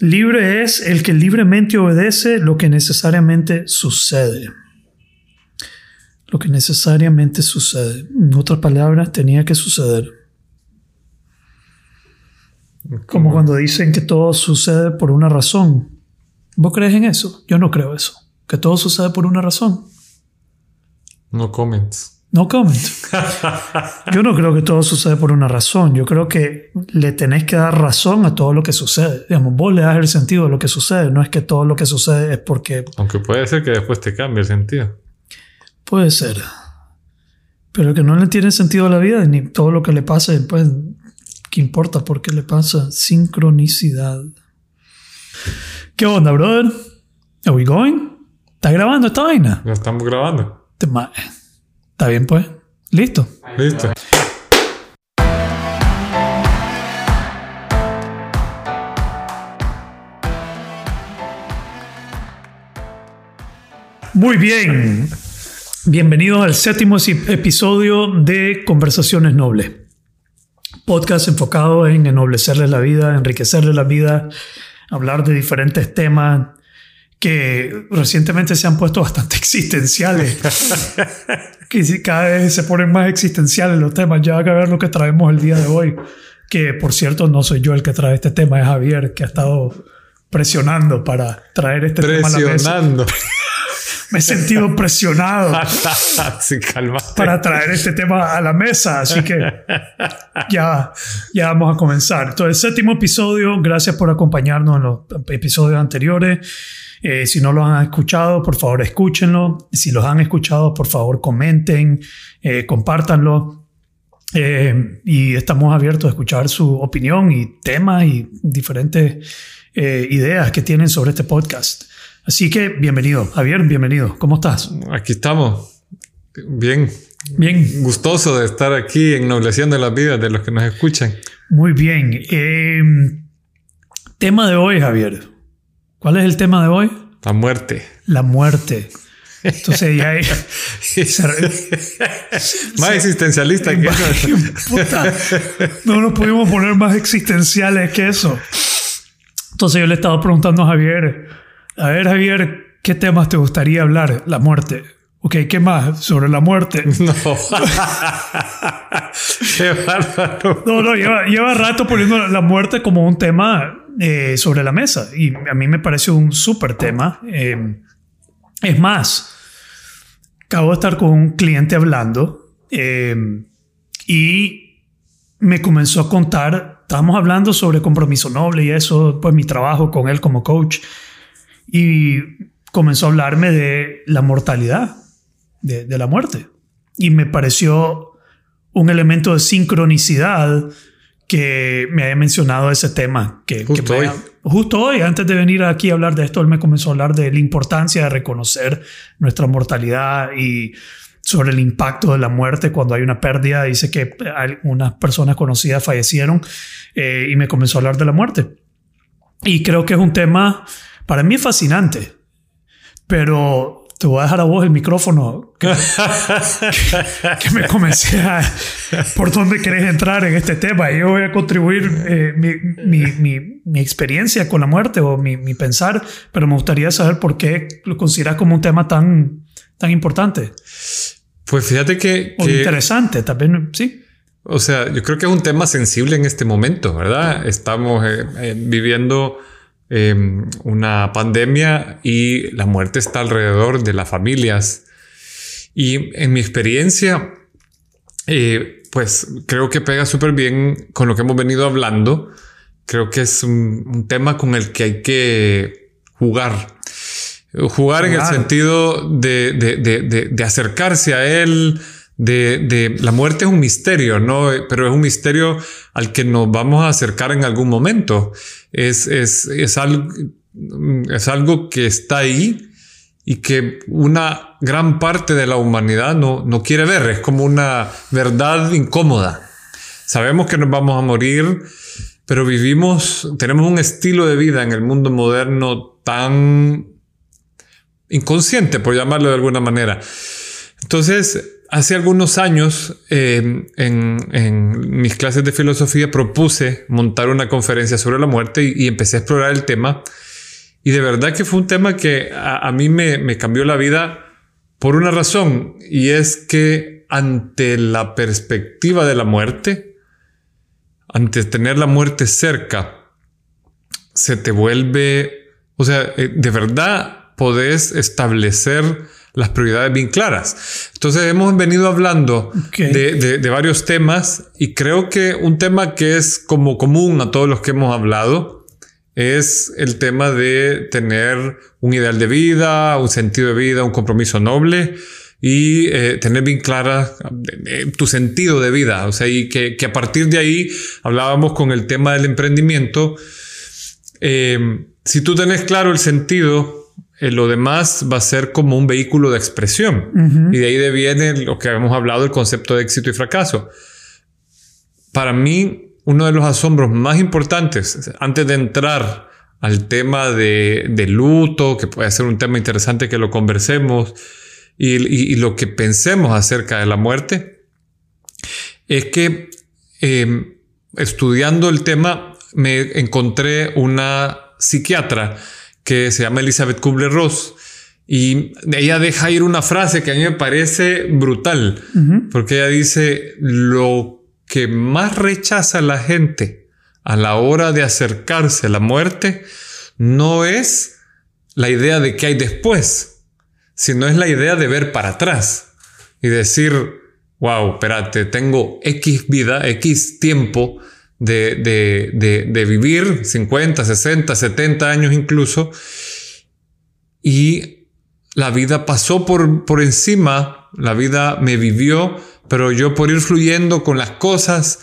Libre es el que libremente obedece lo que necesariamente sucede. Lo que necesariamente sucede. En otras palabras, tenía que suceder. Como cuando dicen que todo sucede por una razón. ¿Vos crees en eso? Yo no creo eso. Que todo sucede por una razón. No comments. No comment. Yo no creo que todo sucede por una razón. Yo creo que le tenés que dar razón a todo lo que sucede. Digamos, vos le das el sentido de lo que sucede. No es que todo lo que sucede es porque... Aunque puede ser que después te cambie el sentido. Puede ser. Pero que no le tiene sentido a la vida ni todo lo que le pase, pues, ¿qué importa por qué le pasa? Sincronicidad. ¿Qué onda, brother? ¿Are we going? ¿Está grabando esta vaina? Ya estamos grabando. Te Está bien, pues. Listo. Listo. Muy bien. Bienvenidos al séptimo episodio de Conversaciones Nobles. Podcast enfocado en ennoblecerle la vida, enriquecerle la vida, hablar de diferentes temas que recientemente se han puesto bastante existenciales. que cada vez se ponen más existenciales los temas. Ya que ver lo que traemos el día de hoy. Que por cierto, no soy yo el que trae este tema, es Javier, que ha estado presionando para traer este tema a la mesa. Presionando. Me he sentido presionado sí, para traer este tema a la mesa, así que ya, ya vamos a comenzar. Entonces, séptimo episodio, gracias por acompañarnos en los episodios anteriores. Eh, si no lo han escuchado, por favor escúchenlo. Si los han escuchado, por favor comenten, eh, compártanlo. Eh, y estamos abiertos a escuchar su opinión y temas y diferentes eh, ideas que tienen sobre este podcast. Así que bienvenido, Javier, bienvenido. ¿Cómo estás? Aquí estamos. Bien. Bien, Gustoso de estar aquí ennobleciendo las vidas de los que nos escuchan. muy bien. Tema de hoy, Javier. ¿Cuál es el tema de hoy? La muerte. La muerte. Entonces ya hay... Más existencialista que eso. Puta, no nos pudimos poner más existenciales que eso. Entonces yo le estaba preguntando a Javier, a ver Javier, ¿qué temas te gustaría hablar? La muerte. Ok, ¿qué más sobre la muerte? No. Qué bárbaro. No, no, lleva, lleva rato poniendo la muerte como un tema eh, sobre la mesa y a mí me parece un súper tema. Eh, es más, acabo de estar con un cliente hablando eh, y me comenzó a contar, estábamos hablando sobre compromiso noble y eso, pues mi trabajo con él como coach y comenzó a hablarme de la mortalidad, de, de la muerte. Y me pareció un elemento de sincronicidad que me haya mencionado ese tema. Que, Justo que me hoy. haya- justo hoy, antes de venir aquí a hablar de esto, él me comenzó a hablar de la importancia de reconocer nuestra mortalidad y sobre el impacto de la muerte cuando hay una pérdida. Dice que algunas personas conocidas fallecieron eh, y me comenzó a hablar de la muerte. Y creo que es un tema, para mí es fascinante, pero te voy a dejar a vos el micrófono que, que- me comencé a por dónde querés entrar en este tema. Yo voy a contribuir eh, mi, mi- mi- mi experiencia con la muerte o mi, mi pensar, pero me gustaría saber por qué lo consideras como un tema tan, tan importante Pues fíjate que, o que- interesante. También, sí. o sea, yo creo que es un tema sensible en este momento, ¿verdad? Estamos eh, eh, viviendo eh, una pandemia y la muerte está alrededor de las familias. Y en mi experiencia, eh, pues creo que pega súper bien con lo que hemos venido hablando. Creo que es un, un tema con el que hay que jugar. Jugar en el sentido de- de- de acercarse a él, de, la muerte es un misterio, ¿no? Pero es un misterio al que nos vamos a acercar en algún momento. Es, es, es, algo, es algo que está ahí y que una gran parte de la humanidad no, no quiere ver. Es como una verdad incómoda. Sabemos que nos vamos a morir, pero vivimos, tenemos un estilo de vida en el mundo moderno tan inconsciente, por llamarlo de alguna manera. Entonces, hace algunos años eh, en, mis clases de filosofía propuse montar una conferencia sobre la muerte y, empecé a explorar el tema. Y de verdad que fue un tema que a, mí me, me, cambió la vida por una razón y es que ante la perspectiva de la muerte, ante tener la muerte cerca, se te vuelve, o sea, eh, de verdad podés establecer las prioridades bien claras. Entonces hemos venido hablando de, varios temas y creo que un tema que es como común a todos los que hemos hablado es el tema de tener un ideal de vida, un sentido de vida, un compromiso noble y eh, tener bien clara eh, tu sentido de vida. O sea, y que, a partir de ahí hablábamos con el tema del emprendimiento. Eh, si tú tenés claro el sentido eh, lo demás va a ser como un vehículo de expresión. Y de ahí deviene lo que habíamos hablado, el concepto de éxito y fracaso. Para mí, uno de los asombros más importantes, antes de entrar al tema de, luto, que puede ser un tema interesante que lo conversemos, y, lo que pensemos acerca de la muerte, es que em, estudiando el tema me encontré una psiquiatra que se llama Elizabeth Kubler-Ross. Y ella deja ir una frase que a mí me parece brutal, porque ella dice, lo que más rechaza la gente a la hora de acercarse a la muerte no es la idea de qué hay después, sino es la idea de ver para atrás y decir, wow, espérate, tengo X vida, X tiempo de, vivir 50, 60, 70 años incluso, y la vida pasó por, por encima, la vida me vivió, pero yo por ir fluyendo con las cosas,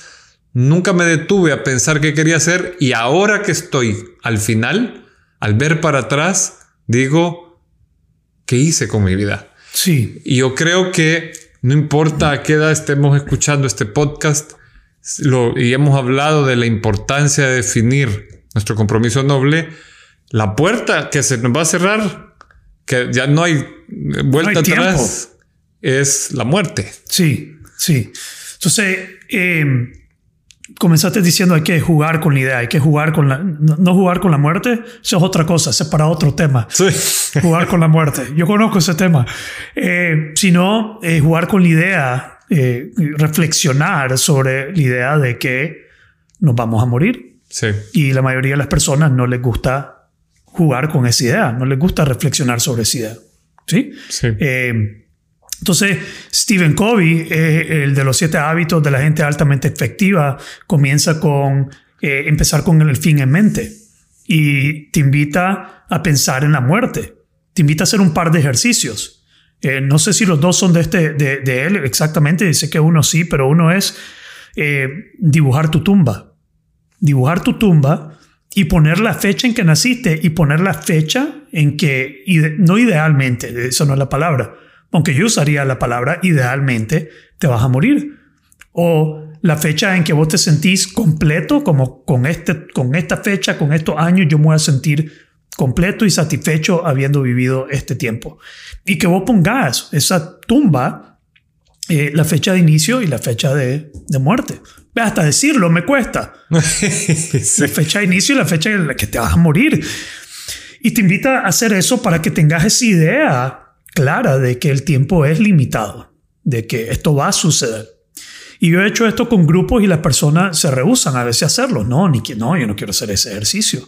nunca me detuve a pensar qué quería hacer y ahora que estoy al final, al ver para atrás, digo, ¿qué hice con mi vida? Sí. Y yo creo que no importa a qué edad estemos escuchando este podcast, y hemos hablado de la importancia de definir nuestro compromiso noble, la puerta que se nos va a cerrar, que ya no hay vuelta atrás, es la muerte. Sí, sí. Entonces, em, comenzaste diciendo hay que jugar con la idea, hay que jugar con la... No, jugar con la muerte, eso es otra cosa, eso es para otro tema. Sí. Jugar con la muerte. Yo conozco ese tema. Eh, sino eh, jugar con la idea eh, reflexionar sobre la idea de que nos vamos a morir. Sí. Y la mayoría de las personas no les gusta jugar con esa idea, no les gusta reflexionar sobre esa idea. ¿Sí? sí. Eh, entonces, Stephen Covey, eh, el de los siete hábitos de la gente altamente efectiva, comienza con empezar con el fin en mente y te invita a pensar en la muerte. Te invita a hacer un par de ejercicios. Eh, no sé si los dos son de, este, de, él exactamente, dice que uno sí, pero uno es eh, dibujar tu tumba. Dibujar tu tumba y poner la fecha en que naciste y poner la fecha en que, no idealmente, eso no es la palabra, aunque yo usaría la palabra idealmente, te vas a morir. O la fecha en que vos te sentís completo, como con, este, con esta fecha, con estos años, yo me voy a sentir completo y satisfecho habiendo vivido este tiempo. Y que vos pongas esa tumba, eh, la fecha de inicio y la fecha de, de muerte. Hasta decirlo me cuesta. La fecha de inicio y la fecha en la que te vas a morir. Y te invita a hacer eso para que tengas esa idea clara de que el tiempo es limitado, de que esto va a suceder. Y yo he hecho esto con grupos y las personas se rehusan a veces a hacerlo. No, ni que no, yo no quiero hacer ese ejercicio.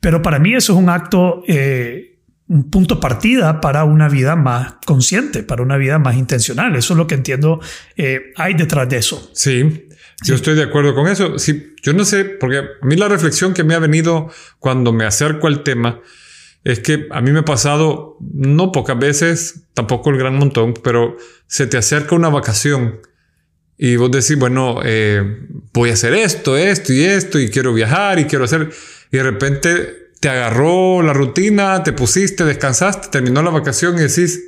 Pero para mí eso es un acto, eh, un punto partida para una vida más consciente, para una vida más intencional. Eso es lo que entiendo eh, hay detrás de eso. Sí, yo estoy de acuerdo con eso. Sí, yo no sé, porque a mí la reflexión que me ha venido cuando me acerco al tema es que a mí me ha pasado, no pocas veces, tampoco el gran montón, pero se te acerca una vacación y vos decís, bueno, eh, voy a hacer esto, esto y esto, y quiero viajar y quiero hacer y de repente te agarró la rutina, te pusiste, descansaste, terminó la vacación y decís,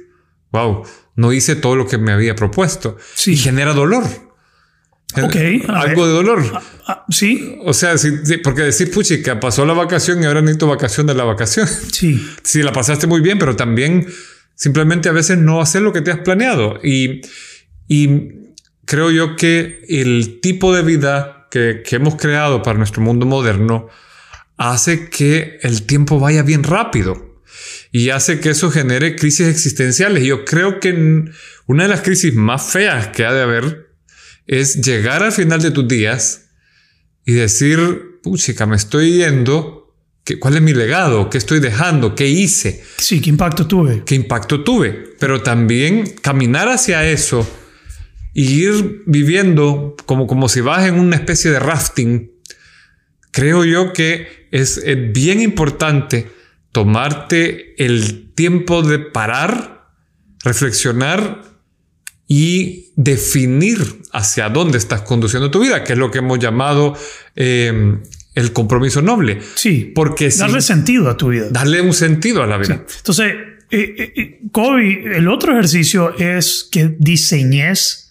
wow, no hice todo lo que me había propuesto. Sí. Y genera dolor. Ok. Algo de dolor. Ah, ah, sí. O sea, porque decir, puchica, pasó la vacación y ahora necesito vacación de la vacación. Sí. sí, la pasaste muy bien, pero también simplemente a veces no hacer lo que te has planeado. Y, Y creo yo que el tipo de vida que, que hemos creado para nuestro mundo moderno hace que el tiempo vaya bien rápido y hace que eso genere crisis existenciales. Yo creo que una de las crisis más feas que ha de haber es llegar al final de tus días y decir, puchica, me estoy yendo. ¿Cuál es mi legado? ¿Qué estoy dejando? ¿Qué hice? Sí, ¿qué impacto tuve? ¿Qué impacto tuve? Pero también caminar hacia eso y ir viviendo como, como si vas en una especie de rafting, creo yo que es, bien importante tomarte el tiempo de parar, reflexionar y definir hacia dónde estás conduciendo tu vida, que es lo que hemos llamado eh, el compromiso noble. Sí. Porque darle sentido a tu vida. Darle un sentido a la vida. Entonces, eh, eh, Kobe, el otro ejercicio es que diseñes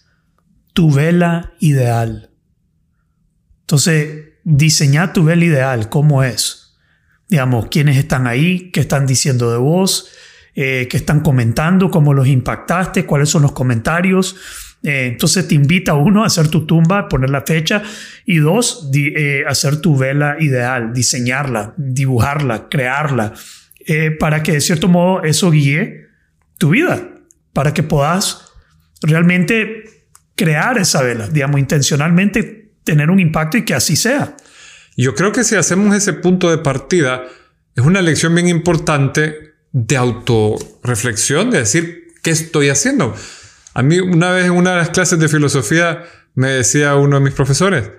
tu vela ideal. Entonces, diseñar tu vela ideal, ¿cómo es? Digamos, quiénes están ahí, qué están diciendo de vos, eh, qué están comentando, cómo los impactaste, cuáles son los comentarios. Eh, entonces te invita uno a hacer tu tumba, poner la fecha y dos, eh, hacer tu vela ideal, diseñarla, dibujarla, crearla, para que de cierto modo eso guíe tu vida, para que puedas realmente crear esa vela, digamos, intencionalmente tener un impacto y que así sea. Yo creo que si hacemos ese punto de partida, es una lección bien importante de autorreflexión, de decir, ¿qué estoy haciendo? A mí una vez en una de las clases de filosofía me decía uno de mis profesores,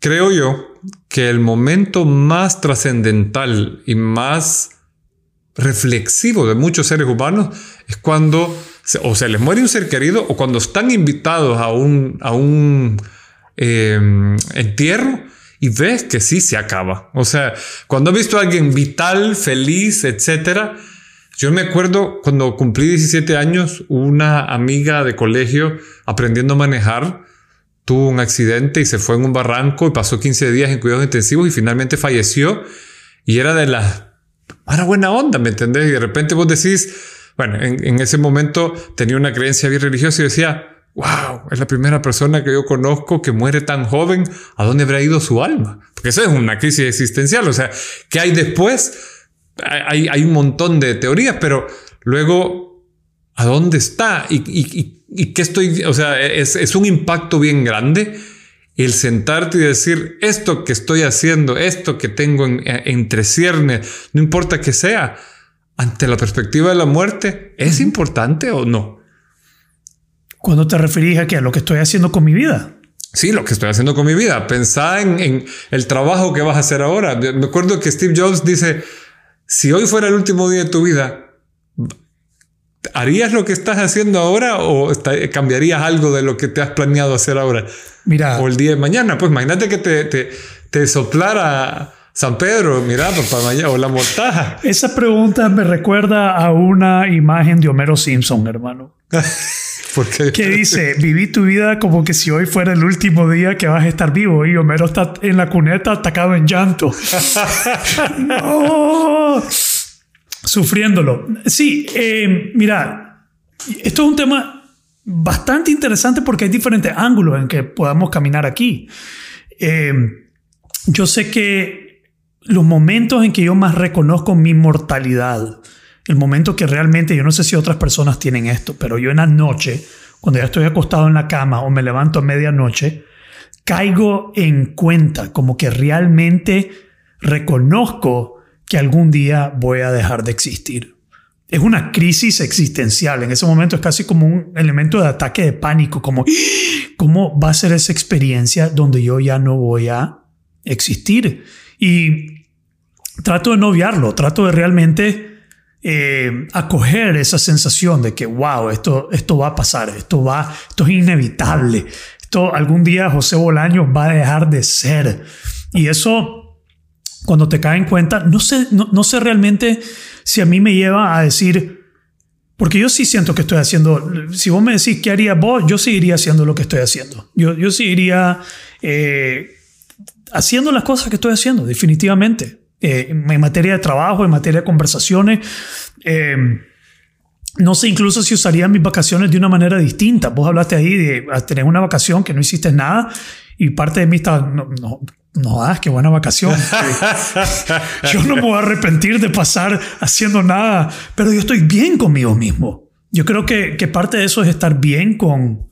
creo yo que el momento más trascendental y más reflexivo de muchos seres humanos es cuando o se les muere un ser querido o cuando están invitados a un, a un Em, entierro y ves que sí se acaba. O sea, cuando he visto a alguien vital, feliz, etcétera, yo me acuerdo cuando cumplí 17 años, una amiga de colegio aprendiendo a manejar tuvo un accidente y se fue en un barranco y pasó 15 días en cuidados intensivos y finalmente falleció y era de la... Era buena onda, ¿me entendés? Y de repente vos decís, bueno, en, en ese momento tenía una creencia bien religiosa y decía, wow, es la primera persona que yo conozco que muere tan joven, ¿a dónde habrá ido su alma? Porque eso es una crisis existencial, o sea, ¿qué hay después? Hay, hay un montón de teorías, pero luego, ¿a dónde está? ¿Y, y, y qué estoy? O sea, es, es un impacto bien grande el sentarte y decir, esto que estoy haciendo, esto que tengo en, entre ciernes, no importa que sea, ante la perspectiva de la muerte, ¿es importante o no? Cuando te referís a a lo que estoy haciendo con mi vida. Sí, lo que estoy haciendo con mi vida. Pensá en, el trabajo que vas a hacer ahora. Me acuerdo que Steve Jobs dice, si hoy fuera el último día de tu vida, ¿harías lo que estás haciendo ahora o cambiarías algo de lo que te has planeado hacer ahora? Mira. O el día de mañana. Pues imagínate que te, te, te soplara San Pedro, mira, papá o la mortaja. Esa pregunta me recuerda a una imagen de Homero Simpson, hermano. ¿Por qué? Que dice, viví tu vida como que si hoy fuera el último día que vas a estar vivo. Y Homero está en la cuneta atacado en llanto. no. Sufriéndolo. Sí, eh, mira, esto es un tema bastante interesante porque hay diferentes ángulos en que podamos caminar aquí. Eh, yo sé que los momentos en que yo más reconozco mi mortalidad, el momento que realmente, yo no sé si otras personas tienen esto, pero yo en la noche, cuando ya estoy acostado en la cama o me levanto a medianoche, caigo en cuenta, como que realmente reconozco que algún día voy a dejar de existir. Es una crisis existencial. En ese momento es casi como un elemento de ataque de pánico, como ¡Ah! cómo va a ser esa experiencia donde yo ya no voy a existir. Y trato de no obviarlo, trato de realmente eh, acoger esa sensación de que, wow, esto, esto va a pasar, esto, va, esto es inevitable, esto algún día José Bolaño va a dejar de ser. Y eso, cuando te cae en cuenta, no sé, no, sé realmente si a mí me lleva a decir, porque yo sí siento que estoy haciendo, si vos me decís qué haría vos, yo seguiría haciendo lo que estoy haciendo. Yo, yo seguiría eh, haciendo las cosas que estoy haciendo, definitivamente. Eh, en materia de trabajo, en materia de conversaciones. Eh, no sé incluso si usaría mis vacaciones de una manera distinta. Vos hablaste ahí de tener una vacación que no hiciste nada y parte de mí está, no, no, no, ah, qué buena vacación. yo no me voy a arrepentir de pasar haciendo nada, pero yo estoy bien conmigo mismo. Yo creo que, que parte de eso es estar bien con,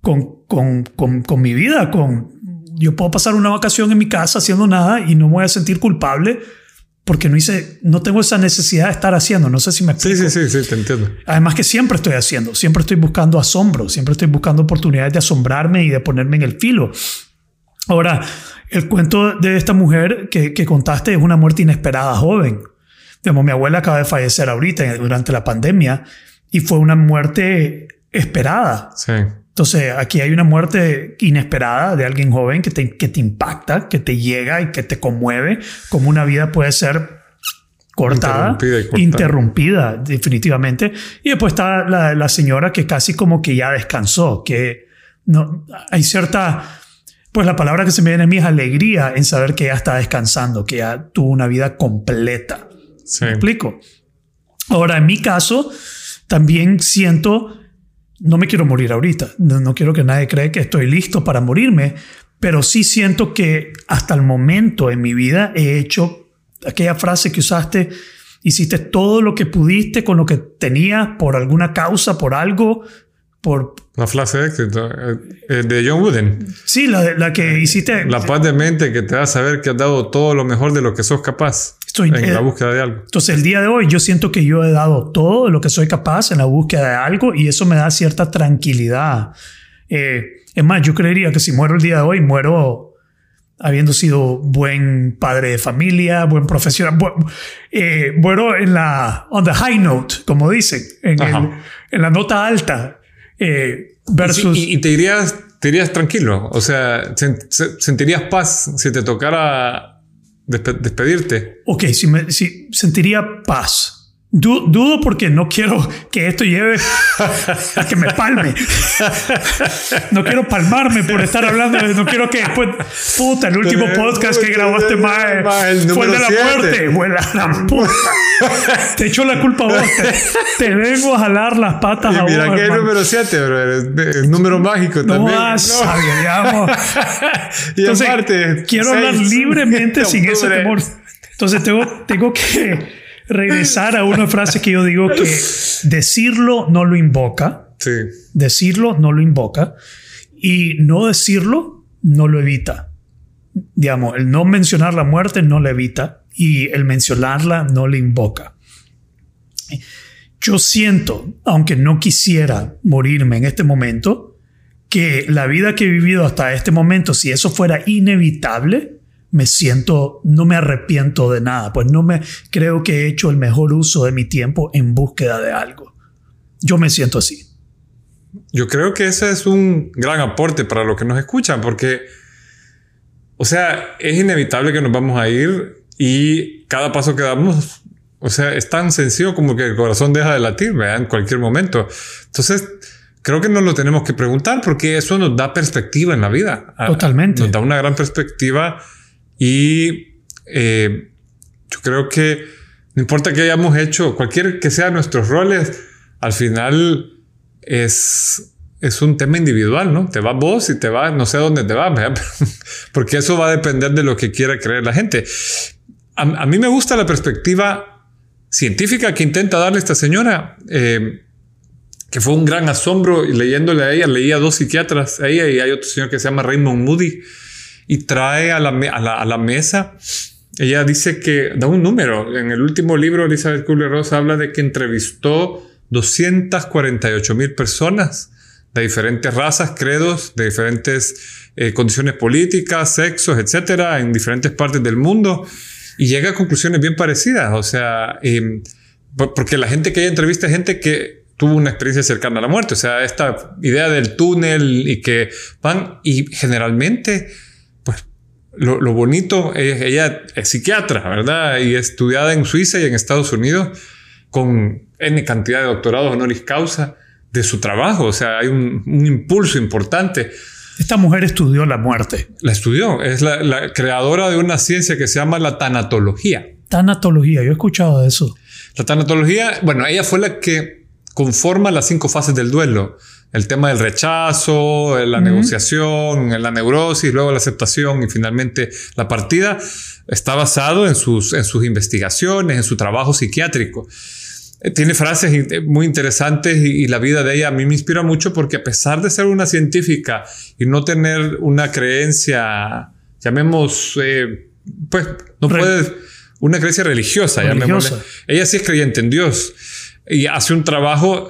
con, con, con, con mi vida, con, yo puedo pasar una vacación en mi casa haciendo nada y no me voy a sentir culpable porque no hice, no tengo esa necesidad de estar haciendo. No sé si me explico. Sí, sí, sí, sí, te entiendo. Además que siempre estoy haciendo, siempre estoy buscando asombro, siempre estoy buscando oportunidades de asombrarme y de ponerme en el filo. Ahora, el cuento de esta mujer que, que contaste es una muerte inesperada joven. Digamos, mi abuela acaba de fallecer ahorita durante la pandemia y fue una muerte esperada. Sí. Entonces, aquí hay una muerte inesperada de alguien joven que te, que te impacta, que te llega y que te conmueve, como una vida puede ser cortada, interrumpida, interrumpida, definitivamente. Y después está la, la, señora que casi como que ya descansó, que no hay cierta, pues la palabra que se me viene a mí es alegría en saber que ya está descansando, que ya tuvo una vida completa. Sí. ¿Me explico? Ahora, en mi caso, también siento no me quiero morir ahorita, no, quiero que nadie cree que estoy listo para morirme, pero sí siento que hasta el momento en mi vida he hecho aquella frase que usaste, hiciste todo lo que pudiste con lo que tenías por alguna causa, por algo, por... La frase de éxito eh, de John Wooden. Sí, la, la que hiciste... La paz de mente que te da saber que has dado todo lo mejor de lo que sos capaz. Estoy, en la búsqueda de algo. Entonces, el día de hoy yo siento que yo he dado todo lo que soy capaz en la búsqueda de algo y eso me da cierta tranquilidad. Eh, es más, yo creería que si muero el día de hoy, muero habiendo sido buen padre de familia, buen profesional, eh, muero en la on the high note, como dicen, en, en la nota alta. Eh, versus... Y, y, te, dirías, te irías tranquilo, o sea, sentirías paz si te tocara despedirte. Ok, si, me, si sentiría paz. Dudo porque no quiero que esto lleve a que me palme. No quiero palmarme por estar hablando. No quiero que después, puta, el último podcast que grabaste más fue el de la muerte. Fue la puta. Te echo la culpa a vos. Te, vengo a jalar las patas a vos. Mira que es el número 7, bro. Es número mágico no también. Vas, no, y Entonces, aparte, quiero hablar libremente sin ese temor. Entonces tengo, tengo que regresar a una frase que yo digo que decirlo no lo invoca. Sí. Decirlo no lo invoca. Y no decirlo no lo evita. Digamos, el no mencionar la muerte no la evita y el mencionarla no le invoca. Yo siento, aunque no quisiera morirme en este momento, que la vida que he vivido hasta este momento, si eso fuera inevitable, me siento, no me arrepiento de nada, pues no me creo que he hecho el mejor uso de mi tiempo en búsqueda de algo. Yo me siento así. Yo creo que ese es un gran aporte para los que nos escuchan, porque, o sea, es inevitable que nos vamos a ir y cada paso que damos, o sea, es tan sencillo como que el corazón deja de latir, En cualquier momento. Entonces, creo que nos lo tenemos que preguntar porque eso nos da perspectiva en la vida. Totalmente. Nos da una gran perspectiva y eh, yo creo que no importa que hayamos hecho, cualquier que sea nuestros roles, al final es, es un tema individual, ¿no? Te vas vos y te vas, no sé dónde te vas, porque eso va a depender de lo que quiera creer la gente. A, mí me gusta la perspectiva científica que intenta darle esta señora, eh, que fue un gran asombro y leyéndole a ella, leía dos psiquiatras, a ella y hay otro señor que se llama Raymond Moody, y trae a la, a la, mesa. Ella dice que da un número. En el último libro, Elizabeth Kubler-Ross habla de que entrevistó 248 mil personas de diferentes razas, credos, de diferentes eh, condiciones políticas, sexos, etcétera, en diferentes partes del mundo y llega a conclusiones bien parecidas. O sea, em, porque la gente que ella entrevista es gente que tuvo una experiencia cercana a la muerte. O sea, esta idea del túnel y que van y generalmente lo, bonito es, ella es psiquiatra, ¿verdad? Y estudiada en Suiza y en Estados Unidos con N cantidad de doctorados honoris causa de su trabajo. O sea, hay un, impulso importante. Esta mujer estudió la muerte. La estudió. Es la, creadora de una ciencia que se llama la tanatología. Tanatología, yo he escuchado de eso. La tanatología, bueno, ella fue la que conforma las cinco fases del duelo. El tema del rechazo, la negociación, la neurosis, luego la aceptación y finalmente la partida está basado en sus, en sus investigaciones, en su trabajo psiquiátrico. Eh, tiene frases muy interesantes y, la vida de ella a mí me inspira mucho porque a pesar de ser una científica y no tener una creencia, llamemos, eh, pues no puede, una creencia religiosa, religiosa. Ella sí es creyente en Dios y hace un trabajo,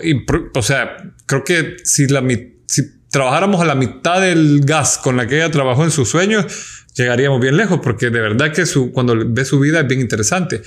o sea, creo que si, la, si trabajáramos a la mitad del gas con la que ella trabajó en sus sueños, llegaríamos bien lejos, porque de verdad que su, cuando ve su vida es bien interesante.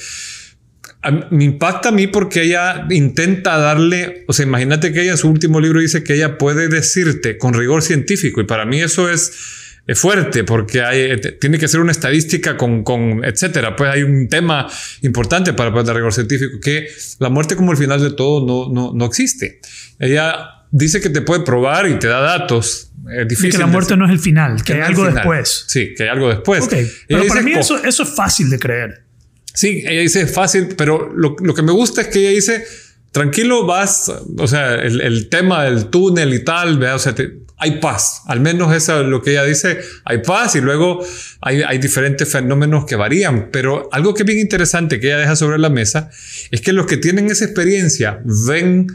me impacta a mí porque ella intenta darle, o sea, imagínate que ella en su último libro dice que ella puede decirte con rigor científico, y para mí eso es es fuerte porque hay, tiene que ser una estadística con, con, etcétera. Pues hay un tema importante para el rigor científico que la muerte como el final de todo no, no, no existe. Ella dice que te puede probar y te da datos. Es difícil. que la muerte no es el final, que, hay algo después. Sí, que hay algo después. Pero para mí eso, eso es fácil de creer. Sí, ella dice es fácil, pero lo, lo que me gusta es que ella dice tranquilo vas, o sea, el, tema del túnel y tal, ¿vea? o sea, hay paz. Al menos eso es lo que ella dice, hay paz y luego hay, hay, diferentes fenómenos que varían. Pero algo que es bien interesante que ella deja sobre la mesa es que los que tienen esa experiencia ven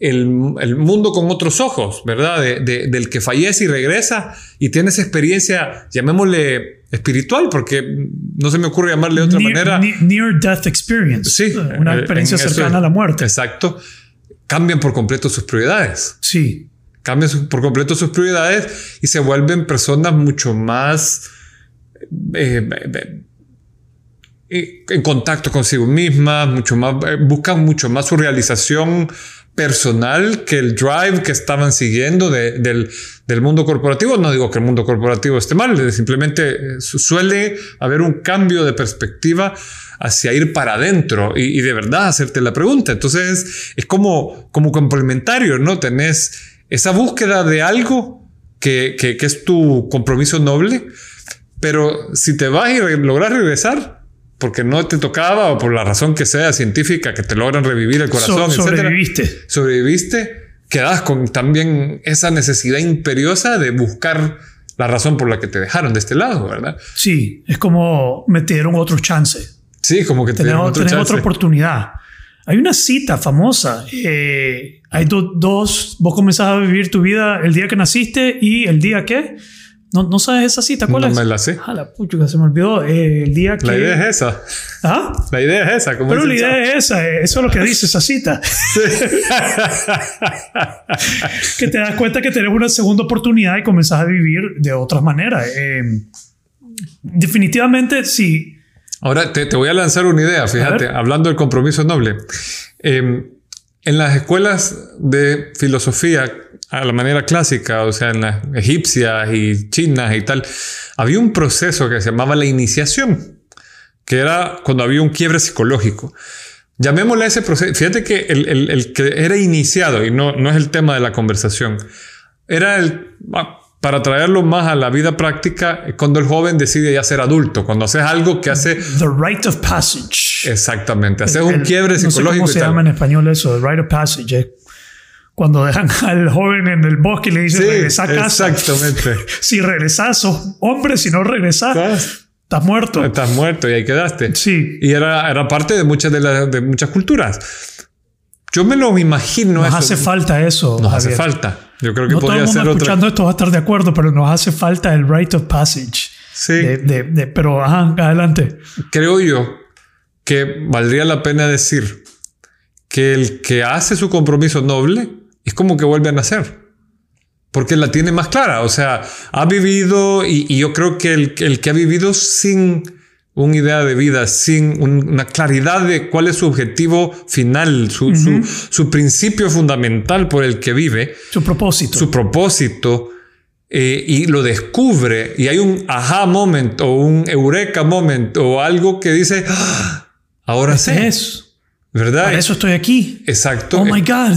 el, el mundo con otros ojos, ¿verdad? De, del que fallece y regresa y tiene esa experiencia, llamémosle espiritual, porque no se me ocurre llamarle de otra manera. Near death experience. Sí. Una experiencia cercana a la muerte. Exacto. Cambian por completo sus prioridades. Sí cambian por completo sus prioridades y se vuelven personas mucho más eh, eh, eh, en contacto consigo mismas, mucho más, buscan mucho más su realización personal que el drive que estaban siguiendo del, del, mundo corporativo. No digo que el mundo corporativo esté mal, simplemente suele haber un cambio de perspectiva hacia ir para adentro y, de verdad hacerte la pregunta. Entonces es como, como complementario, ¿no? Tenés esa búsqueda de algo que, que, es tu compromiso noble, pero si te vas y logras regresar, porque no te tocaba o por la razón que sea científica, que te logran revivir el corazón, sobreviviste. sobreviviste, quedas con también esa necesidad imperiosa de buscar la razón por la que te dejaron de este lado, ¿verdad? Sí, es como metieron otro chance. Sí, como que te dieron otro chance. otra oportunidad. Hay una cita famosa. Eh, hay dos. Vos comenzás a vivir tu vida el día que naciste y el día que. No, no sabes esa cita, ¿cuál es? No me la sé. Ah, la pucha, se me olvidó. Eh, el día que. La idea es esa. ¿Ah? La idea es esa. Pero la idea es esa. Eh, eso es lo que dice esa cita. que te das cuenta que tenés una segunda oportunidad y comenzás a vivir de otra manera. definitivamente, sí Ahora te, voy a lanzar una idea, fíjate, hablando del compromiso noble. Em, en las escuelas de filosofía, a la manera clásica, o sea, en las egipcias y chinas y tal, había un proceso que se llamaba la iniciación, que era cuando había un quiebre psicológico. Llamémosle a ese proceso. Fíjate que el, que era iniciado, y no, no es el tema de la conversación, era el, ah, para traerlo más a la vida práctica cuando el joven decide ya ser adulto, cuando haces algo que hace... The rite of passage. Exactamente, haces un quiebre psicológico. ¿Cómo se llama en español eso? The rite of passage. Cuando dejan al joven en el bosque y le dicen regresa a casa. Exactamente. si regresas, sos hombre, si no regresas, estás muerto. Estás muerto y ahí quedaste. Sí. Y era, era parte de muchas, de, de muchas culturas. Yo me lo imagino. Nos hace falta eso. Nos hace falta. Yo creo que no podría todo el mundo escuchando esto va a estar de acuerdo, pero nos hace falta el rite of passage. Sí. De, pero ajá, adelante. Creo yo que valdría la pena decir que el que hace su compromiso noble es como que vuelve a nacer. Porque la tiene más clara. O sea, ha vivido y, yo creo que el, el que ha vivido sin una idea de vida, sin una claridad de cuál es su objetivo final, su, su, principio fundamental por el que vive. Su propósito. Su propósito. Eh, y lo descubre y hay un aha moment o un eureka moment o algo que dice, ah, ahora este sé. Es. ¿Verdad? Por eso estoy aquí. Exacto. Oh my God.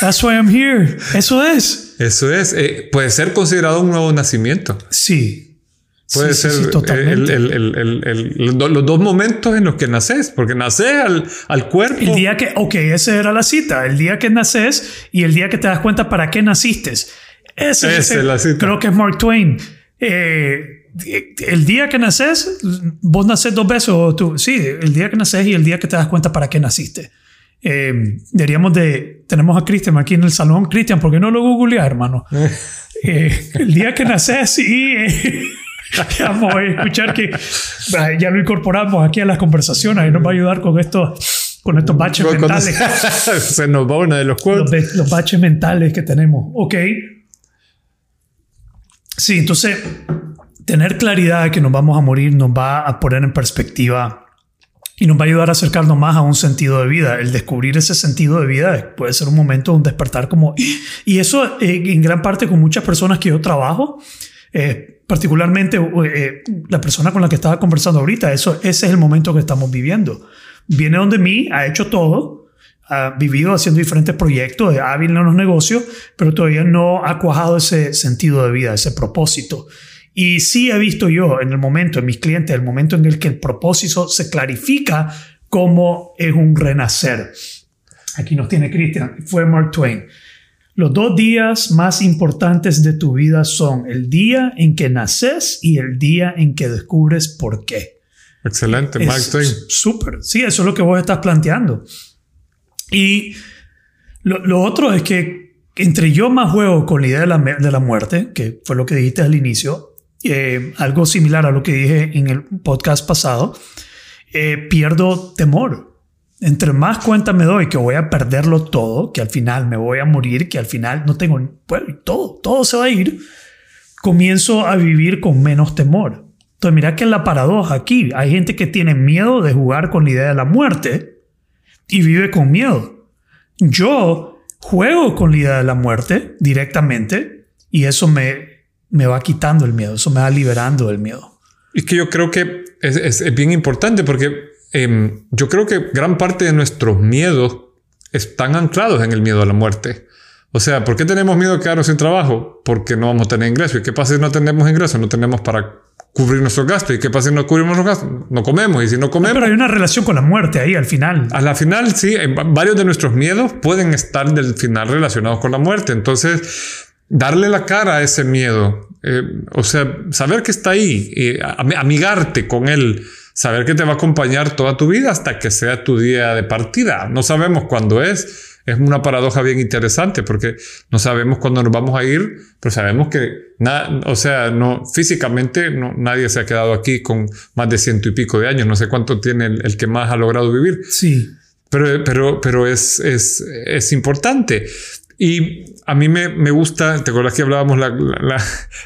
That's why I'm here. Eso es. Eso es. Eh, puede ser considerado un nuevo nacimiento. Sí. Puede ser los dos momentos en los que naces, porque naces al, al, cuerpo. El día que, ok, esa era la cita, el día que naces y el día que te das cuenta para qué naciste. Ese, es la cita. Creo que es Mark Twain. Eh, el día que naces, vos naces dos veces, o tú, sí, el día que naces y el día que te das cuenta para qué naciste. Eh, diríamos de, tenemos a Cristian aquí en el salón. Cristian, ¿por qué no lo googleas, hermano? Eh, el día que naces y... vamos a escuchar que ya lo incorporamos aquí a las conversaciones y nos va a ayudar con esto con estos baches mentales. Se nos va una de los Los, los, baches mentales que tenemos. Ok. Sí, entonces, tener claridad de que nos vamos a morir nos va a poner en perspectiva y nos va a ayudar a acercarnos más a un sentido de vida. El descubrir ese sentido de vida puede ser un momento, un despertar como... Y eso eh, en gran parte con muchas personas que yo trabajo. Eh, particularmente eh, la persona con la que estaba conversando ahorita, eso, ese es el momento que estamos viviendo. Viene donde mí, ha hecho todo, ha vivido haciendo diferentes proyectos, hábil en los negocios, pero todavía no ha cuajado ese sentido de vida, ese propósito. Y sí he visto yo en el momento, en mis clientes, el momento en el que el propósito se clarifica como es un renacer. Aquí nos tiene Cristian, fue Mark Twain. Los dos días más importantes de tu vida son el día en que naces y el día en que descubres por qué. Excelente, Mark Twain. Súper. Sí, eso es lo que vos estás planteando. Y lo, otro es que entre yo más juego con la idea de la, de la muerte, que fue lo que dijiste al inicio, eh, algo similar a lo que dije en el podcast pasado, eh, pierdo temor entre más cuenta me doy que voy a perderlo todo, que al final me voy a morir, que al final no tengo, bueno, todo, todo se va a ir, comienzo a vivir con menos temor. Entonces, mira que la paradoja aquí. Hay gente que tiene miedo de jugar con la idea de la muerte y vive con miedo. Yo juego con la idea de la muerte directamente y eso me, me va quitando el miedo, eso me va liberando del miedo. Y que yo creo que es, es bien importante porque Em, yo creo que gran parte de nuestros miedos están anclados en el miedo a la muerte. O sea, ¿por qué tenemos miedo de quedarnos sin trabajo? Porque no vamos a tener ingreso. ¿Y qué pasa si no tenemos ingreso? No tenemos para cubrir nuestros gastos. ¿Y qué pasa si no cubrimos los gastos? No comemos. Y si no comemos... Pero hay una relación con la muerte ahí al final. A la final, sí. Varios de nuestros miedos pueden estar del final relacionados con la muerte. Entonces, darle la cara a ese miedo. Eh, o sea, saber que está ahí. Amigarte con él saber que te va a acompañar toda tu vida hasta que sea tu día de partida. No sabemos cuándo es. Es una paradoja bien interesante porque no sabemos cuándo nos vamos a ir, pero sabemos que, nada, o sea, no, físicamente no, nadie se ha quedado aquí con más de ciento y pico de años. No sé cuánto tiene el, que más ha logrado vivir. Sí. Pero, pero, pero es, es, es importante. Y a mí me, me gusta, te acuerdas que hablábamos la,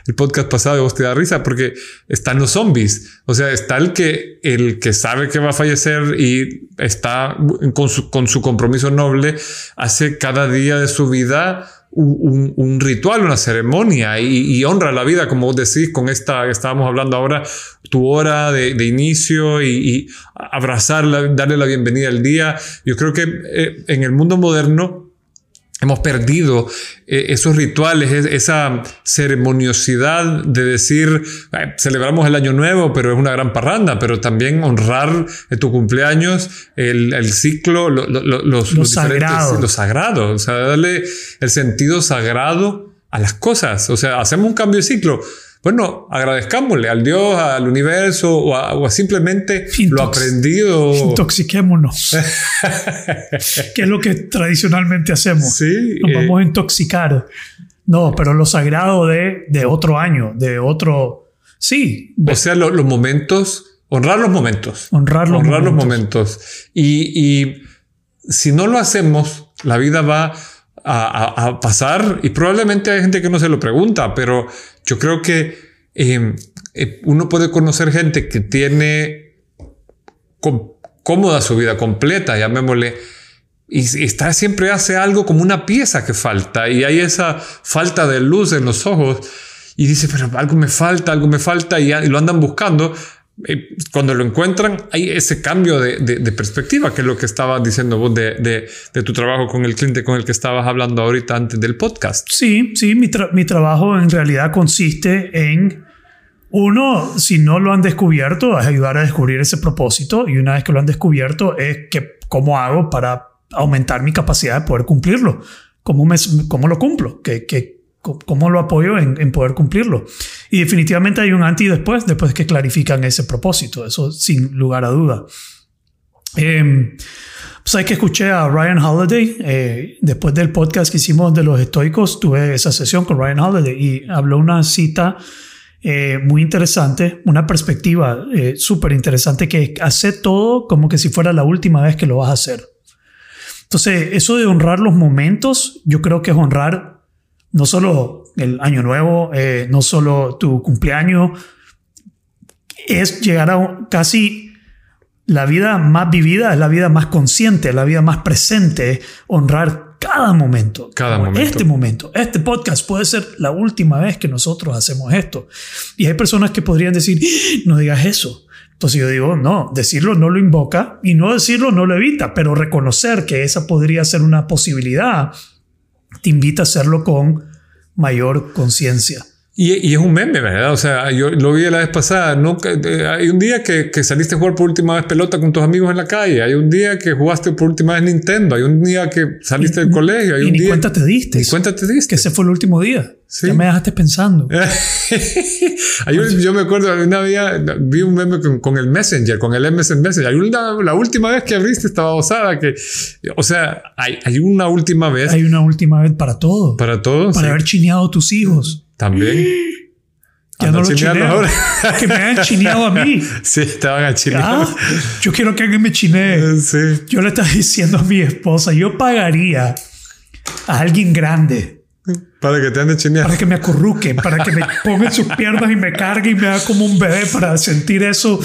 el podcast pasado de vos te da risa porque están los zombies. O sea, está el que, el que sabe que va a fallecer y está con su, con su compromiso noble, hace cada día de su vida un, un, ritual, una ceremonia y, y, honra la vida, como vos decís, con esta que estábamos hablando ahora, tu hora de, de inicio y, y, abrazarla, darle la bienvenida al día. Yo creo que eh, en el mundo moderno, Hemos perdido eh, esos rituales, esa ceremoniosidad de decir, celebramos el año nuevo, pero es una gran parranda, pero también honrar tu cumpleaños, el, ciclo, los, lo sagrado. los sagrados, o sea, darle el sentido sagrado a las cosas. O sea, hacemos un cambio de ciclo bueno, agradezcámosle al Dios, al universo o a, simplemente lo aprendido. Intoxiquémonos. que es lo que tradicionalmente hacemos. Sí, Nos vamos a intoxicar. No, pero lo sagrado de, de otro año, de otro... Sí. O sea, los momentos, honrar los momentos. Honrar los honrar momentos. los momentos. Y, y si no lo hacemos, la vida va a, pasar y probablemente hay gente que no se lo pregunta, pero yo creo que em, eh, uno puede conocer gente que tiene cómoda su vida completa, llamémosle, y, está siempre hace algo como una pieza que falta y hay esa falta de luz en los ojos y dice, pero algo me falta, algo me falta y lo andan buscando cuando lo encuentran, hay ese cambio de, perspectiva, que es lo que estabas diciendo vos de, tu trabajo con el cliente con el que estabas hablando ahorita antes del podcast. Sí, sí, mi, trabajo en realidad consiste en uno, si no lo han descubierto, es ayudar a descubrir ese propósito y una vez que lo han descubierto es que cómo hago para aumentar mi capacidad de poder cumplirlo, cómo, me, cómo lo cumplo, que, que, cómo lo apoyo en, en, poder cumplirlo. Y definitivamente hay un anti después, después que clarifican ese propósito, eso sin lugar a duda. Eh, pues que escuché a Ryan Holiday, eh, después del podcast que hicimos de los estoicos, tuve esa sesión con Ryan Holiday y habló una cita eh, muy interesante, una perspectiva eh, súper interesante que hace todo como que si fuera la última vez que lo vas a hacer. Entonces, eso de honrar los momentos, yo creo que es honrar no solo el año nuevo, eh, no solo tu cumpleaños, es llegar a casi la vida más vivida, es la vida más consciente, la vida más presente, honrar cada momento. Cada momento. Este momento, este podcast puede ser la última vez que nosotros hacemos esto. Y hay personas que podrían decir, no digas eso. Entonces yo digo, no, decirlo no lo invoca y no decirlo no lo evita, pero reconocer que esa podría ser una posibilidad te invita a hacerlo con mayor conciencia. Y, es un meme, ¿verdad? O sea, yo lo vi la vez pasada. Nunca, eh, hay un día que, que, saliste a jugar por última vez pelota con tus amigos en la calle. Hay un día que jugaste por última vez Nintendo. Hay un día que saliste del colegio. Hay y un ni día, cuenta te diste. Ni cuenta te diste. Que ese fue el último día. Sí. Ya me dejaste pensando. un, yo me acuerdo, una día vi un meme con, con, el Messenger, con el MSN Messenger. Hay una, la última vez que abriste estaba osada. Que, o sea, hay, hay una última vez. Hay una última vez para todo. Para todo. Para sí. haber chineado a tus hijos. También. Ya no lo chineo. Ahora. Que me hayan chineado a mí. Sí, estaban a chinear. Ah, yo quiero que alguien me chinee. Sí. Yo le estaba diciendo a mi esposa, yo pagaría a alguien grande. Para que te ande chineando. Para que me acurruque, para que me ponga en sus piernas y me cargue y me haga como un bebé para sentir eso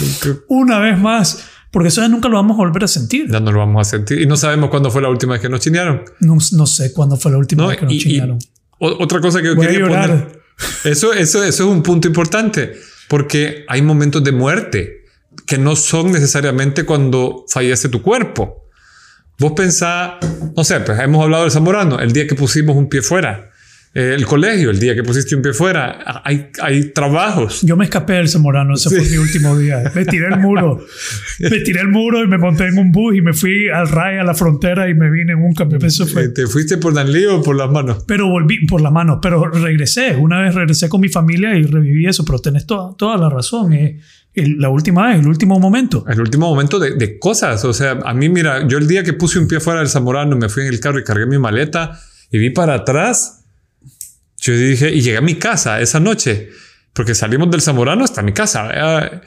una vez más. Porque eso ya nunca lo vamos a volver a sentir. Ya no lo vamos a sentir. Y no sabemos cuándo fue la última vez que nos chinearon. No, no sé cuándo fue la última No, vez que nos y- chinearon. otra cosa que yo Voy a quería llorar. poner. Eso, eso, eso es un punto importante. Porque hay momentos de muerte que no son necesariamente cuando fallece tu cuerpo. Vos pensás, no sé, pues hemos hablado del Zamorano, el día que pusimos un pie fuera. Eh, el colegio, el día que pusiste un pie fuera. Hay, hay trabajos. Yo me escapé del Zamorano, ese fue mi último día. Me tiré el muro. Me tiré el muro y me monté en un bus y me fui al RAI a la frontera y me vine en un camión. Eso fue. Eh, ¿Te fuiste por Danlí o por las manos? Pero volví por la mano, pero regresé. Una vez regresé con mi familia y reviví eso, pero tenés toda, toda la razón. eh. El- la última vez, el último momento. El último momento de, de cosas. O sea, a mí, mira, yo el día que puse un pie fuera del Zamorano, me fui en el carro y cargué mi maleta y vi para atrás. Yo dije, y llegué a mi casa esa noche, porque salimos del Zamorano hasta mi casa. ¿verdad?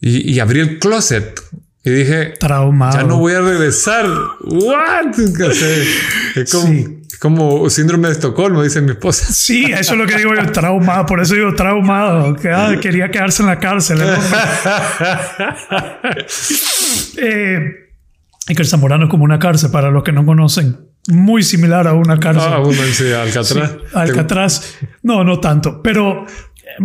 Y, y abrí el closet y dije, Traumado. ya no voy a regresar. ¿What? Es como, Sí. es como síndrome de Estocolmo, dice mi esposa. Sí, eso es lo que digo yo, traumado. Por eso digo traumado. Ah, quería quedarse en la cárcel. Eh, y que el Zamorano es como una cárcel, para los que no conocen. Muy similar a una cárcel. Ah, bueno, sí, Alcatraz. Sí, Alcatraz. No, no tanto. Pero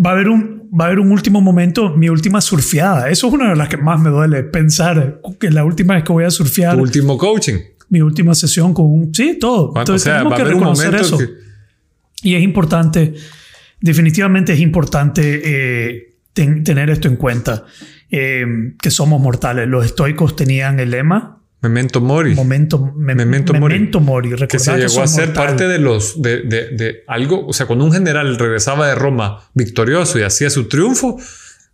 va a haber un, va a haber un último momento, mi última surfeada. Eso es una de las que más me duele pensar que la última vez que voy a surfear, Tu último coaching. mi última sesión con un, sí, todo. o Entonces sea, tenemos que reconocer eso. que... Y es importante, definitivamente es importante eh, ten- tener esto en cuenta, eh, que somos mortales. Los estoicos tenían el lema, Memento Mori. momento, me- Memento mori. memento mori, que se llegó a ser mortal. parte de los de, de, de algo, o sea, cuando un general regresaba de Roma victorioso y hacía su triunfo,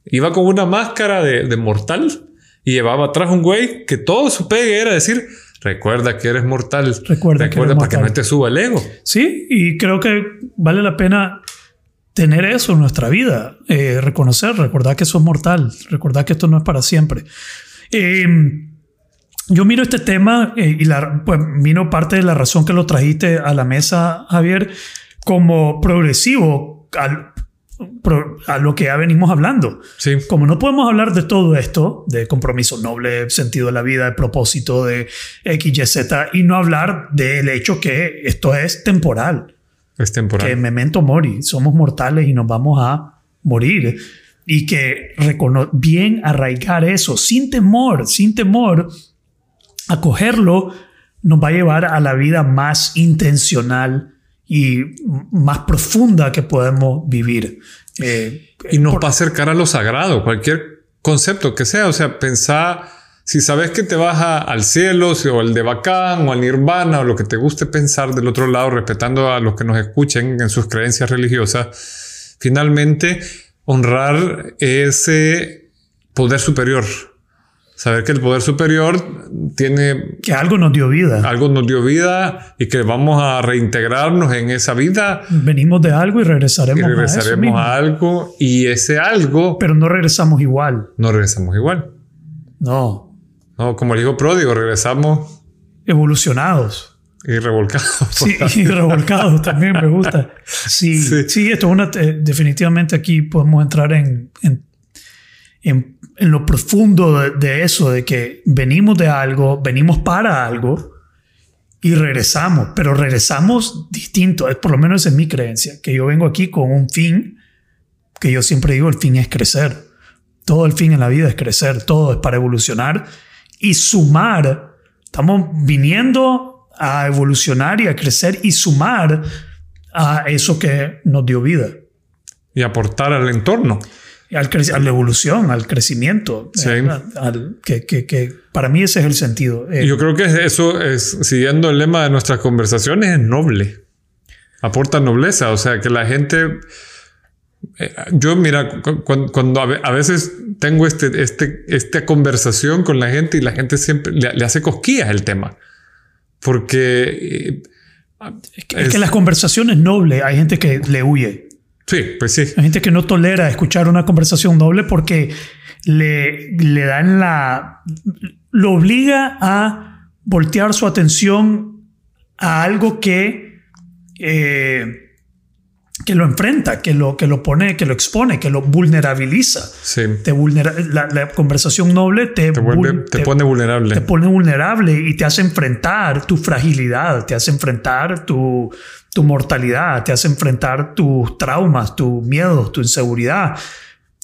iba con una máscara de, de mortal y llevaba atrás un güey que todo su pegue era decir, recuerda que eres mortal, Recuerda que eres para que no mortal". te suba el ego. Sí, y creo que vale la pena tener eso en nuestra vida, eh, reconocer, recordar que sos mortal, recordar que esto no es para siempre. Eh, yo miro este tema eh, y la, pues, miro parte de la razón que lo trajiste a la mesa, Javier, como progresivo al- pro- a lo que ya venimos hablando. Sí, Como no podemos hablar de todo esto, de compromiso noble, sentido de la vida, de propósito, de X, Y, Z, y no hablar del hecho que esto es temporal, es temporal. que memento mori, somos mortales y nos vamos a morir. Y que bien arraigar eso, sin temor, sin temor, acogerlo nos va a llevar a la vida más intencional y más profunda que podemos vivir. Eh, y nos va a acercar a lo sagrado, cualquier concepto que sea. O sea, pensar, si sabes que te vas al cielo, o al de Bacán, o al Nirvana, o lo que te guste pensar del otro lado, respetando a los que nos escuchen en sus creencias religiosas, finalmente honrar ese poder superior Saber que el poder superior tiene... Que algo nos dio vida. Algo nos dio vida y que vamos a reintegrarnos en esa vida. Venimos de algo y regresaremos, y regresaremos a, algo. Y ese algo... Pero no regresamos igual. No regresamos igual. No. No, como el hijo pródigo, regresamos... Evolucionados. Y revolcados. Sí, y revolcados también me gusta. Sí, sí, esto es una... Eh, definitivamente aquí podemos entrar en, en, en en lo profundo de, eso, de que venimos de algo, venimos para algo y regresamos, pero regresamos distinto. Es por lo menos en mi creencia, que yo vengo aquí con un fin, que yo siempre digo, el fin es crecer. Todo el fin en la vida es crecer, todo es para evolucionar y sumar. Estamos viniendo a evolucionar y a crecer y sumar a eso que nos dio vida. Y aportar al entorno al a la evolución, al crecimiento. Eh, que, que, para mí ese es el sentido. Eh, Yo creo que eso es, siguiendo el lema de nuestras conversaciones, es noble. Aporta nobleza. O sea, que la gente... Eh, yo, mira, cuando, a veces tengo este, este, esta conversación con la gente y la gente siempre le, hace cosquillas el tema. Porque... es que, es que las conversaciones nobles hay gente que le huye. Sí, pues sí. Hay gente que no tolera escuchar una conversación doble porque le, le dan la. lo obliga a voltear su atención a algo que. Eh, que lo enfrenta, que lo, que lo pone, que lo expone, que lo vulnerabiliza. Sí. Te vulnera, la, conversación noble te, te, te, pone vulnerable. Te pone vulnerable y te hace enfrentar tu fragilidad, te hace enfrentar tu, tu mortalidad, te hace enfrentar tus traumas, tus miedos, tu inseguridad,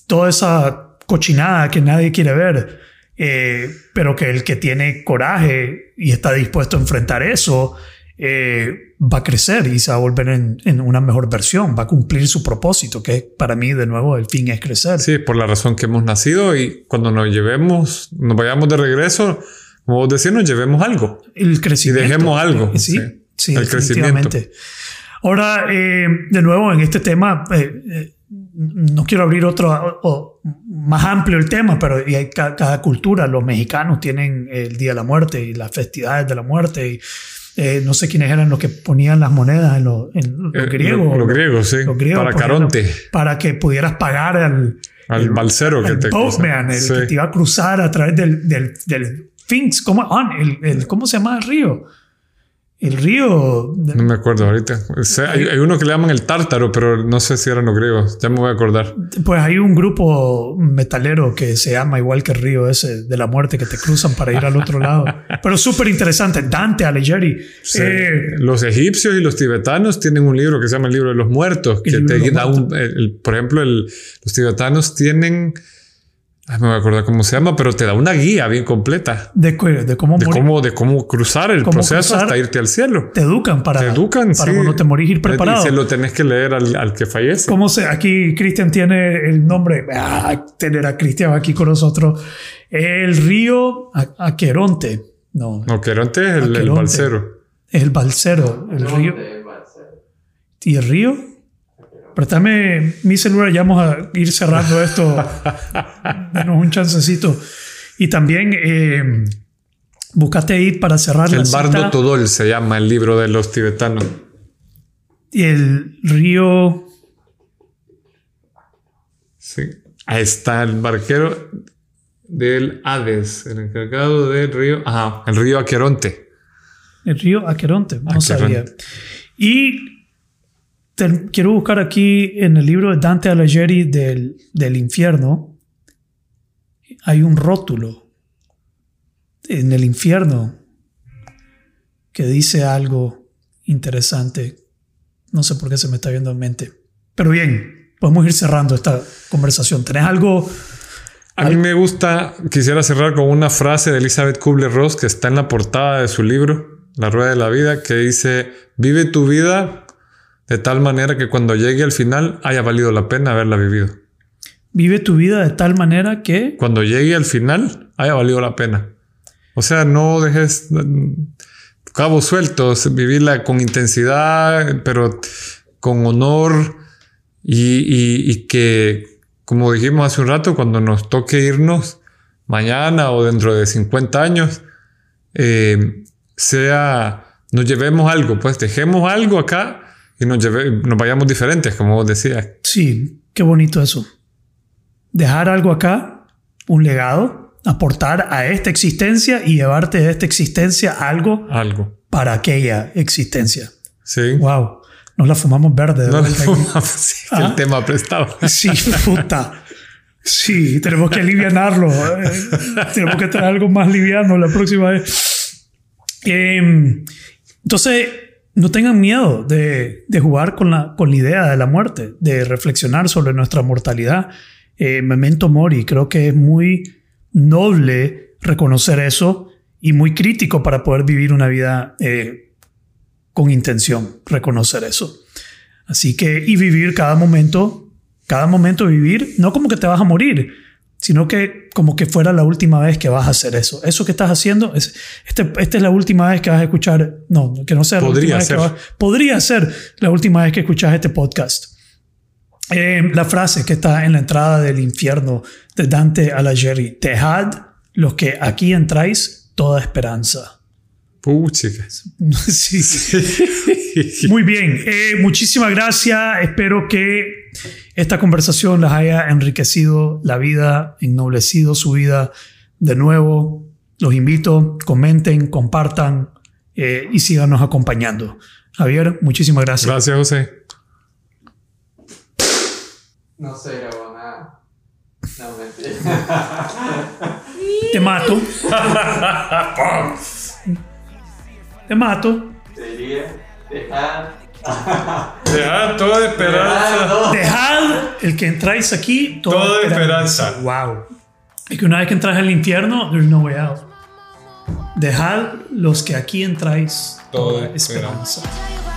toda esa cochinada que nadie quiere ver, eh, pero que el que tiene coraje y está dispuesto a enfrentar eso, eh, va a crecer y se va a volver en, una mejor versión, va a cumplir su propósito, que para mí de nuevo el fin es crecer. Sí, por la razón que hemos nacido y cuando nos llevemos, nos vayamos de regreso, como vos decís, nos llevemos algo. El crecimiento. Y dejemos algo. Sí, sí, el crecimiento. Ahora, eh, de nuevo, en este tema, eh, no quiero abrir otro más amplio el tema, pero hay cada, cultura, los mexicanos tienen el Día de la Muerte y las festividades de la muerte y eh, no sé quiénes eran los que ponían las monedas en, los eh, griegos. Los, griegos, sí. para Caronte. Para que pudieras pagar al... Al balsero que te boatman, el que te iba a cruzar a través del, del, del Finks. ¿Cómo, ah, el, el, ¿Cómo se llama el río? El río. No me acuerdo ahorita. hay, uno que le llaman el tártaro, pero no sé si eran los griegos. Ya me voy a acordar. Pues hay un grupo metalero que se llama igual que el río ese de la muerte que te cruzan para ir al otro lado. Pero súper interesante. Dante Alighieri. Eh, los egipcios y los tibetanos tienen un libro que se llama el libro de los muertos. Que te da un, por ejemplo, los tibetanos tienen me voy a acordar cómo se llama, pero te da una guía bien completa. De, de cómo de cómo, de cómo cruzar el proceso hasta irte al cielo. Te educan para, te educan, para cuando te morís ir preparado. Y se lo tenés que leer al, al que fallece. ¿Cómo se? Aquí Cristian tiene el nombre. Ah, tener a Cristian aquí con nosotros. El río Aqueronte. No. Aqueronte es el, el balsero. Es el balsero. El río. ¿Y el río? Préstame mi celular, ya vamos a ir cerrando esto. Denos un chancecito. Y también eh, buscate ahí para cerrar el Bardo Todol se llama el libro de los tibetanos. Y el río. Sí. Ahí está el barquero del Hades, el encargado del río. Ajá, el río Aqueronte. El río Aqueronte, no sabía. Y quiero buscar aquí en el libro de Dante Alighieri del, del infierno. Hay un rótulo en el infierno que dice algo interesante. No sé por qué se me está viendo en mente. Pero bien, podemos ir cerrando esta conversación. ¿Tenés algo? A mí me gusta, quisiera cerrar con una frase de Elizabeth Kubler-Ross que está en la portada de su libro, La Rueda de la Vida, que dice, vive tu vida de tal manera que cuando llegue al final haya valido la pena haberla vivido. Vive tu vida de tal manera que... Cuando llegue al final haya valido la pena. O sea, no dejes cabos sueltos, vivirla con intensidad, pero con honor y, y que, como dijimos hace un rato, cuando nos toque irnos mañana o dentro de 50 años, eh, sea, nos llevemos algo, pues dejemos algo acá y nos, nos vayamos diferentes, como vos decías. Sí, qué bonito eso. Dejar algo acá, un legado, aportar a esta existencia y llevarte de esta existencia algo, algo. para aquella existencia. Sí. Wow. Nos la fumamos verde. De no la fumamos, sí, el ¿Ah? tema prestado. Sí, puta. Sí, tenemos que alivianarlo. Eh. tenemos que traer algo más liviano la próxima vez. Em, entonces, no tengan miedo de, jugar con la, con la idea de la muerte, de reflexionar sobre nuestra mortalidad. Eh, memento mori, creo que es muy noble reconocer eso y muy crítico para poder vivir una vida eh, con intención, reconocer eso. Así que, y vivir cada momento, cada momento vivir, no como que te vas a morir, sino que como que fuera la última vez que vas a hacer eso. Eso que estás haciendo, es, este, esta es la última vez que vas a escuchar, no, que no sea la podría última ser. vez que vas, podría ser la última vez que escuchas este podcast. Eh, la frase que está en la entrada del infierno de Dante Alighieri, dejad los que aquí entráis toda esperanza. Puchicas. Sí. Muy bien. Eh, muchísimas gracias. Espero que esta conversación les haya enriquecido la vida, ennoblecido su vida. De nuevo, los invito, comenten, compartan eh, y síganos acompañando. Javier, muchísimas gracias. Gracias, José. No sé, grabó nada. No, mentira. Te mato. Te mato. Sería dejar. Dejad toda esperanza. Dejad el que entráis aquí toda, Toda esperanza. Wow. Y que una vez que entras al infierno, there's no way out. Dejad los que aquí entráis toda, Toda esperanza. esperanza.